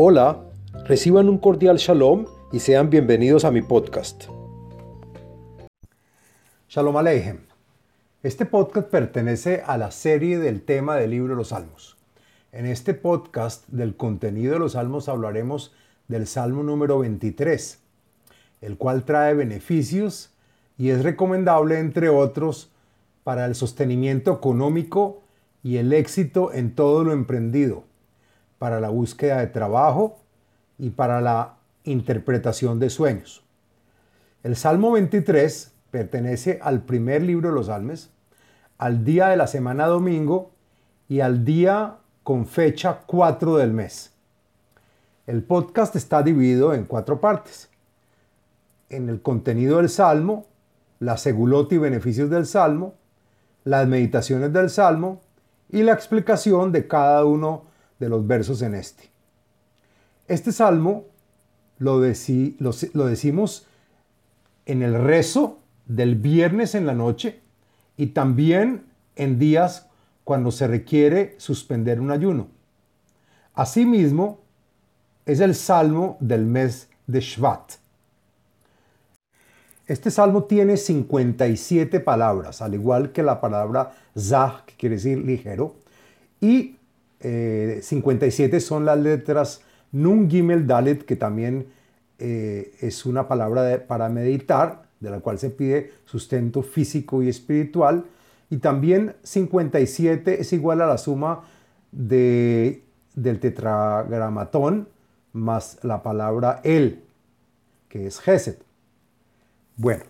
Hola, reciban un cordial shalom y sean bienvenidos a mi podcast. Shalom Aleichem. Este podcast pertenece a la serie del tema del libro de los Salmos. En este podcast del contenido de los Salmos hablaremos del Salmo número 23, el cual trae beneficios y es recomendable, entre otros, para el sostenimiento económico y el éxito en todo lo emprendido para la búsqueda de trabajo y para la interpretación de sueños. El Salmo 23 pertenece al primer libro de los Salmes, al día de la semana domingo y al día con fecha 4 del mes. El podcast está dividido en cuatro partes. En el contenido del Salmo, la segulot y beneficios del Salmo, las meditaciones del Salmo y la explicación de cada uno de los versos en este. Este salmo lo, lo, decimos en el rezo del viernes en la noche y también en días cuando se requiere suspender un ayuno. Asimismo, es el salmo del mes de Shvat. Este salmo tiene 57 palabras, al igual que la palabra zah, que quiere decir ligero, y 57 eh, son las letras Nun Gimel Dalet, que también eh, es una palabra para meditar, de la cual se pide sustento físico y espiritual. Y también 57 es igual a la suma de, del tetragramatón más la palabra El, que es Geset. Bueno,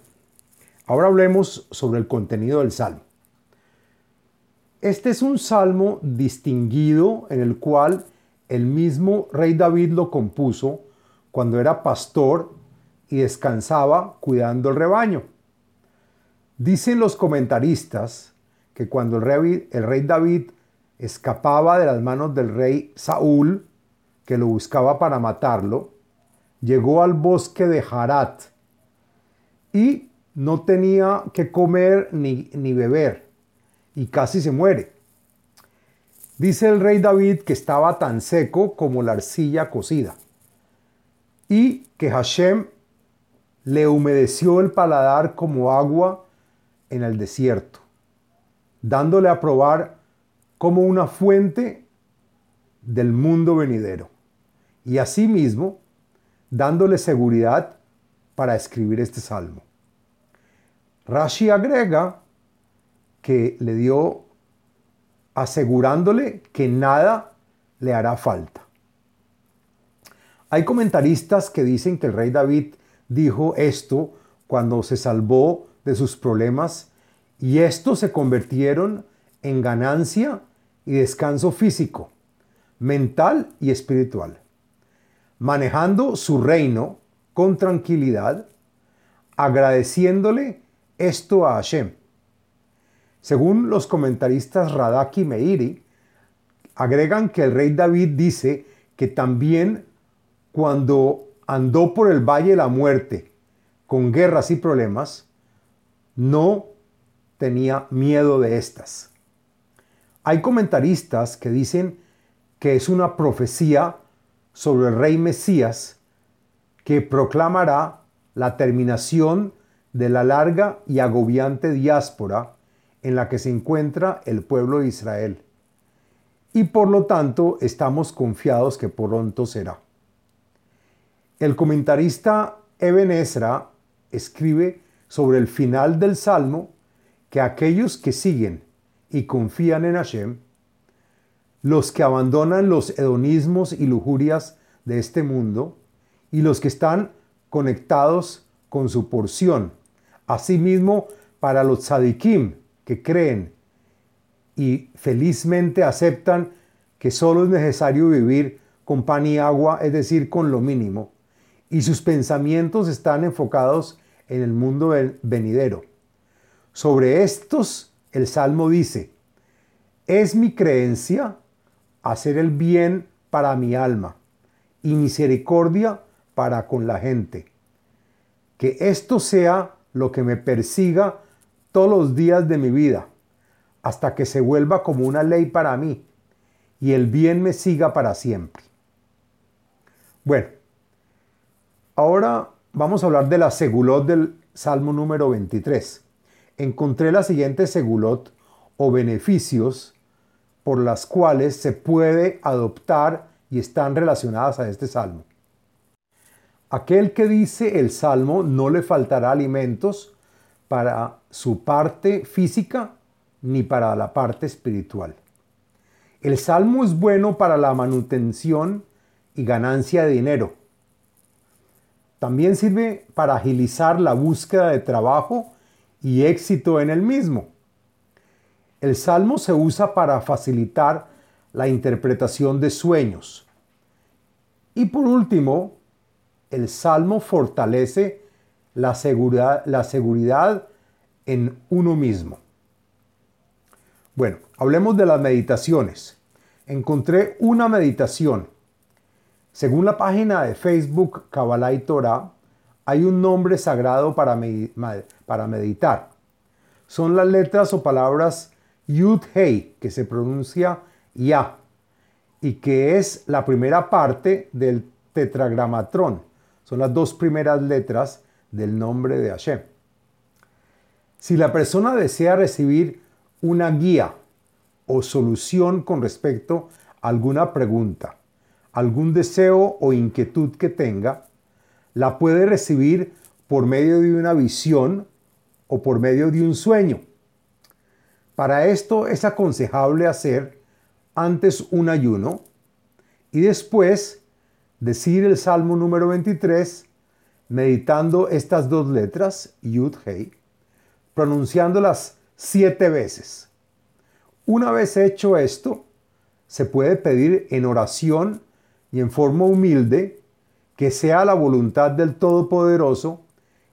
ahora hablemos sobre el contenido del salmo. Este es un salmo distinguido en el cual el mismo rey David lo compuso cuando era pastor y descansaba cuidando el rebaño. Dicen los comentaristas que cuando el rey, el rey David escapaba de las manos del rey Saúl, que lo buscaba para matarlo, llegó al bosque de Harat y no tenía que comer ni, ni beber y casi se muere. Dice el rey David que estaba tan seco como la arcilla cocida y que Hashem le humedeció el paladar como agua en el desierto, dándole a probar como una fuente del mundo venidero y asimismo dándole seguridad para escribir este salmo. Rashi agrega que le dio asegurándole que nada le hará falta. Hay comentaristas que dicen que el rey David dijo esto cuando se salvó de sus problemas y estos se convirtieron en ganancia y descanso físico, mental y espiritual, manejando su reino con tranquilidad, agradeciéndole esto a Hashem según los comentaristas Radak y Meiri, agregan que el rey David dice que también cuando andó por el valle de la muerte con guerras y problemas, no tenía miedo de estas. Hay comentaristas que dicen que es una profecía sobre el rey Mesías que proclamará la terminación de la larga y agobiante diáspora en la que se encuentra el pueblo de Israel. Y por lo tanto estamos confiados que pronto será. El comentarista Eben Ezra escribe sobre el final del Salmo que aquellos que siguen y confían en Hashem, los que abandonan los hedonismos y lujurias de este mundo, y los que están conectados con su porción, asimismo para los tzadikim, que creen y felizmente aceptan que solo es necesario vivir con pan y agua, es decir, con lo mínimo, y sus pensamientos están enfocados en el mundo venidero. Sobre estos, el Salmo dice, es mi creencia hacer el bien para mi alma y misericordia para con la gente. Que esto sea lo que me persiga todos los días de mi vida, hasta que se vuelva como una ley para mí y el bien me siga para siempre. Bueno, ahora vamos a hablar de la segulot del Salmo número 23. Encontré la siguiente segulot o beneficios por las cuales se puede adoptar y están relacionadas a este salmo. Aquel que dice el salmo no le faltará alimentos para su parte física ni para la parte espiritual. El salmo es bueno para la manutención y ganancia de dinero. También sirve para agilizar la búsqueda de trabajo y éxito en el mismo. El salmo se usa para facilitar la interpretación de sueños. Y por último, el salmo fortalece la seguridad, la seguridad en uno mismo. Bueno, hablemos de las meditaciones. Encontré una meditación. Según la página de Facebook Kabbalah y Torah, hay un nombre sagrado para, para meditar. Son las letras o palabras Yud Hei, que se pronuncia Ya, y que es la primera parte del tetragramatrón. Son las dos primeras letras del nombre de Hashem. Si la persona desea recibir una guía o solución con respecto a alguna pregunta, algún deseo o inquietud que tenga, la puede recibir por medio de una visión o por medio de un sueño. Para esto es aconsejable hacer antes un ayuno y después decir el Salmo número 23 meditando estas dos letras, Yud Hei, pronunciándolas siete veces. Una vez hecho esto, se puede pedir en oración y en forma humilde que sea la voluntad del Todopoderoso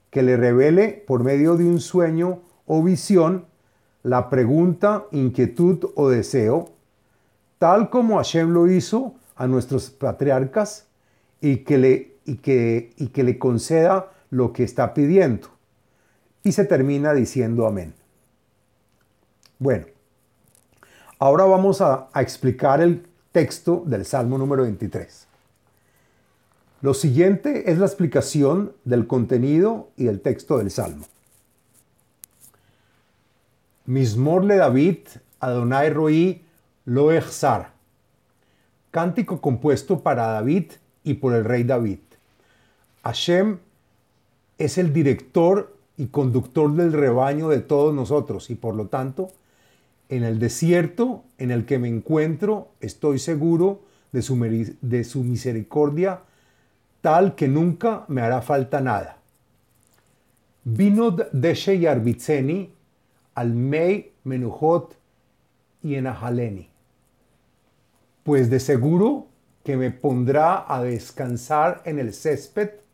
que le revele por medio de un sueño o visión la pregunta, inquietud o deseo, tal como Hashem lo hizo a nuestros patriarcas y que le, y que, y que le conceda lo que está pidiendo. Y se termina diciendo amén. Bueno, Ahora vamos a, explicar el texto del Salmo número 23. Lo siguiente es la explicación del contenido y del texto del Salmo. Mismorle David, Adonai Roí, Lo Cántico compuesto para David y por el rey David. Hashem es el director y conductor del rebaño de todos nosotros y por lo tanto en el desierto en el que me encuentro, estoy seguro de su, misericordia, tal que nunca me hará falta nada. Vinod deshe yarbitseni al mei menuhot y enahaleni. Pues de seguro que me pondrá a descansar en el césped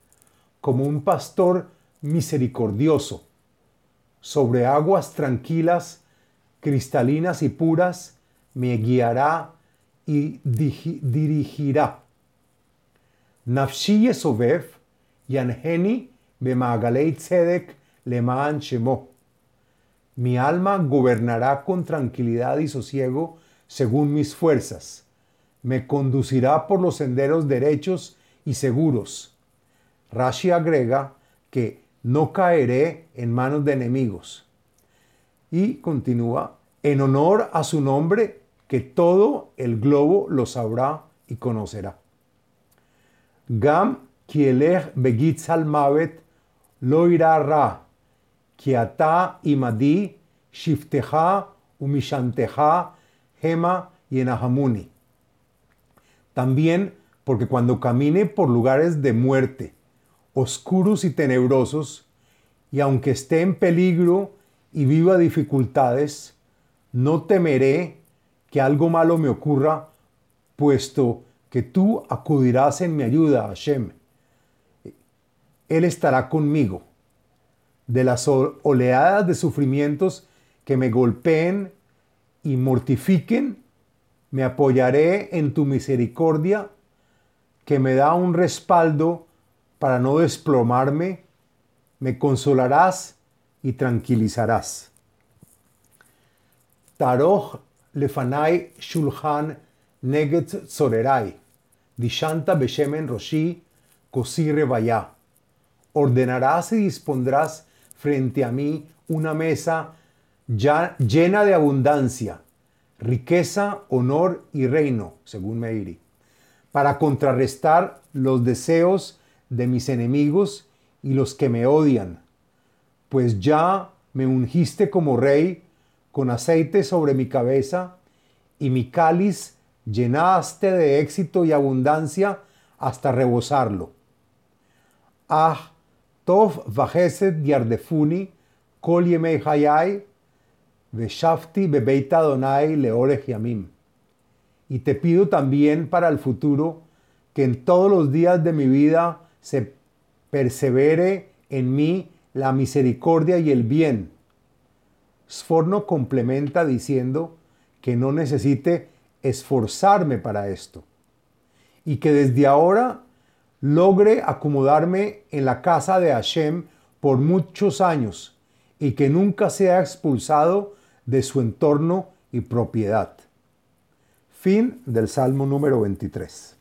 como un pastor misericordioso, sobre aguas tranquilas cristalinas y puras, me guiará y dirigirá. Nafshi Yesovev, Yanheni, Bemagalei Tzedek, Lemaan Shemo. Mi alma gobernará con tranquilidad y sosiego según mis fuerzas. Me conducirá por los senderos derechos y seguros. Rashi agrega que no caeré en manos de enemigos y continúa, en honor a su nombre, que todo el globo lo sabrá y conocerá. Gam kielech begitz mavet lo irá ra, kiata imadi shifteja umishanteja hema y enahamuni. También porque cuando camine por lugares de muerte, oscuros y tenebrosos, y aunque esté en peligro y viva dificultades, no temeré que algo malo me ocurra, puesto que tú acudirás en mi ayuda, Hashem. Él estará conmigo. De las oleadas de sufrimientos que me golpeen y mortifiquen, me apoyaré en tu misericordia, que me da un respaldo para no desplomarme. Me consolarás y tranquilizarás. Taroch lefanai shulchan neget sorerai, Dishanta Beshemen Roshi, Kosire Vaya. Ordenarás y dispondrás frente a mí una mesa ya llena de abundancia, riqueza, honor y reino, según Meiri, para contrarrestar los deseos de mis enemigos y los que me odian, pues ya me ungiste como rey con aceite sobre mi cabeza y mi cáliz llenaste de éxito y abundancia hasta rebosarlo. Ah, tov vajeset yardefuni kol yemei hayai veshafti bebeita. Y te pido también para el futuro que en todos los días de mi vida se persevere en mí la misericordia y el bien. Sforno complementa diciendo que no necesite esforzarme para esto y que desde ahora logre acomodarme en la casa de Hashem por muchos años y que nunca sea expulsado de su entorno y propiedad. Fin del Salmo número 23.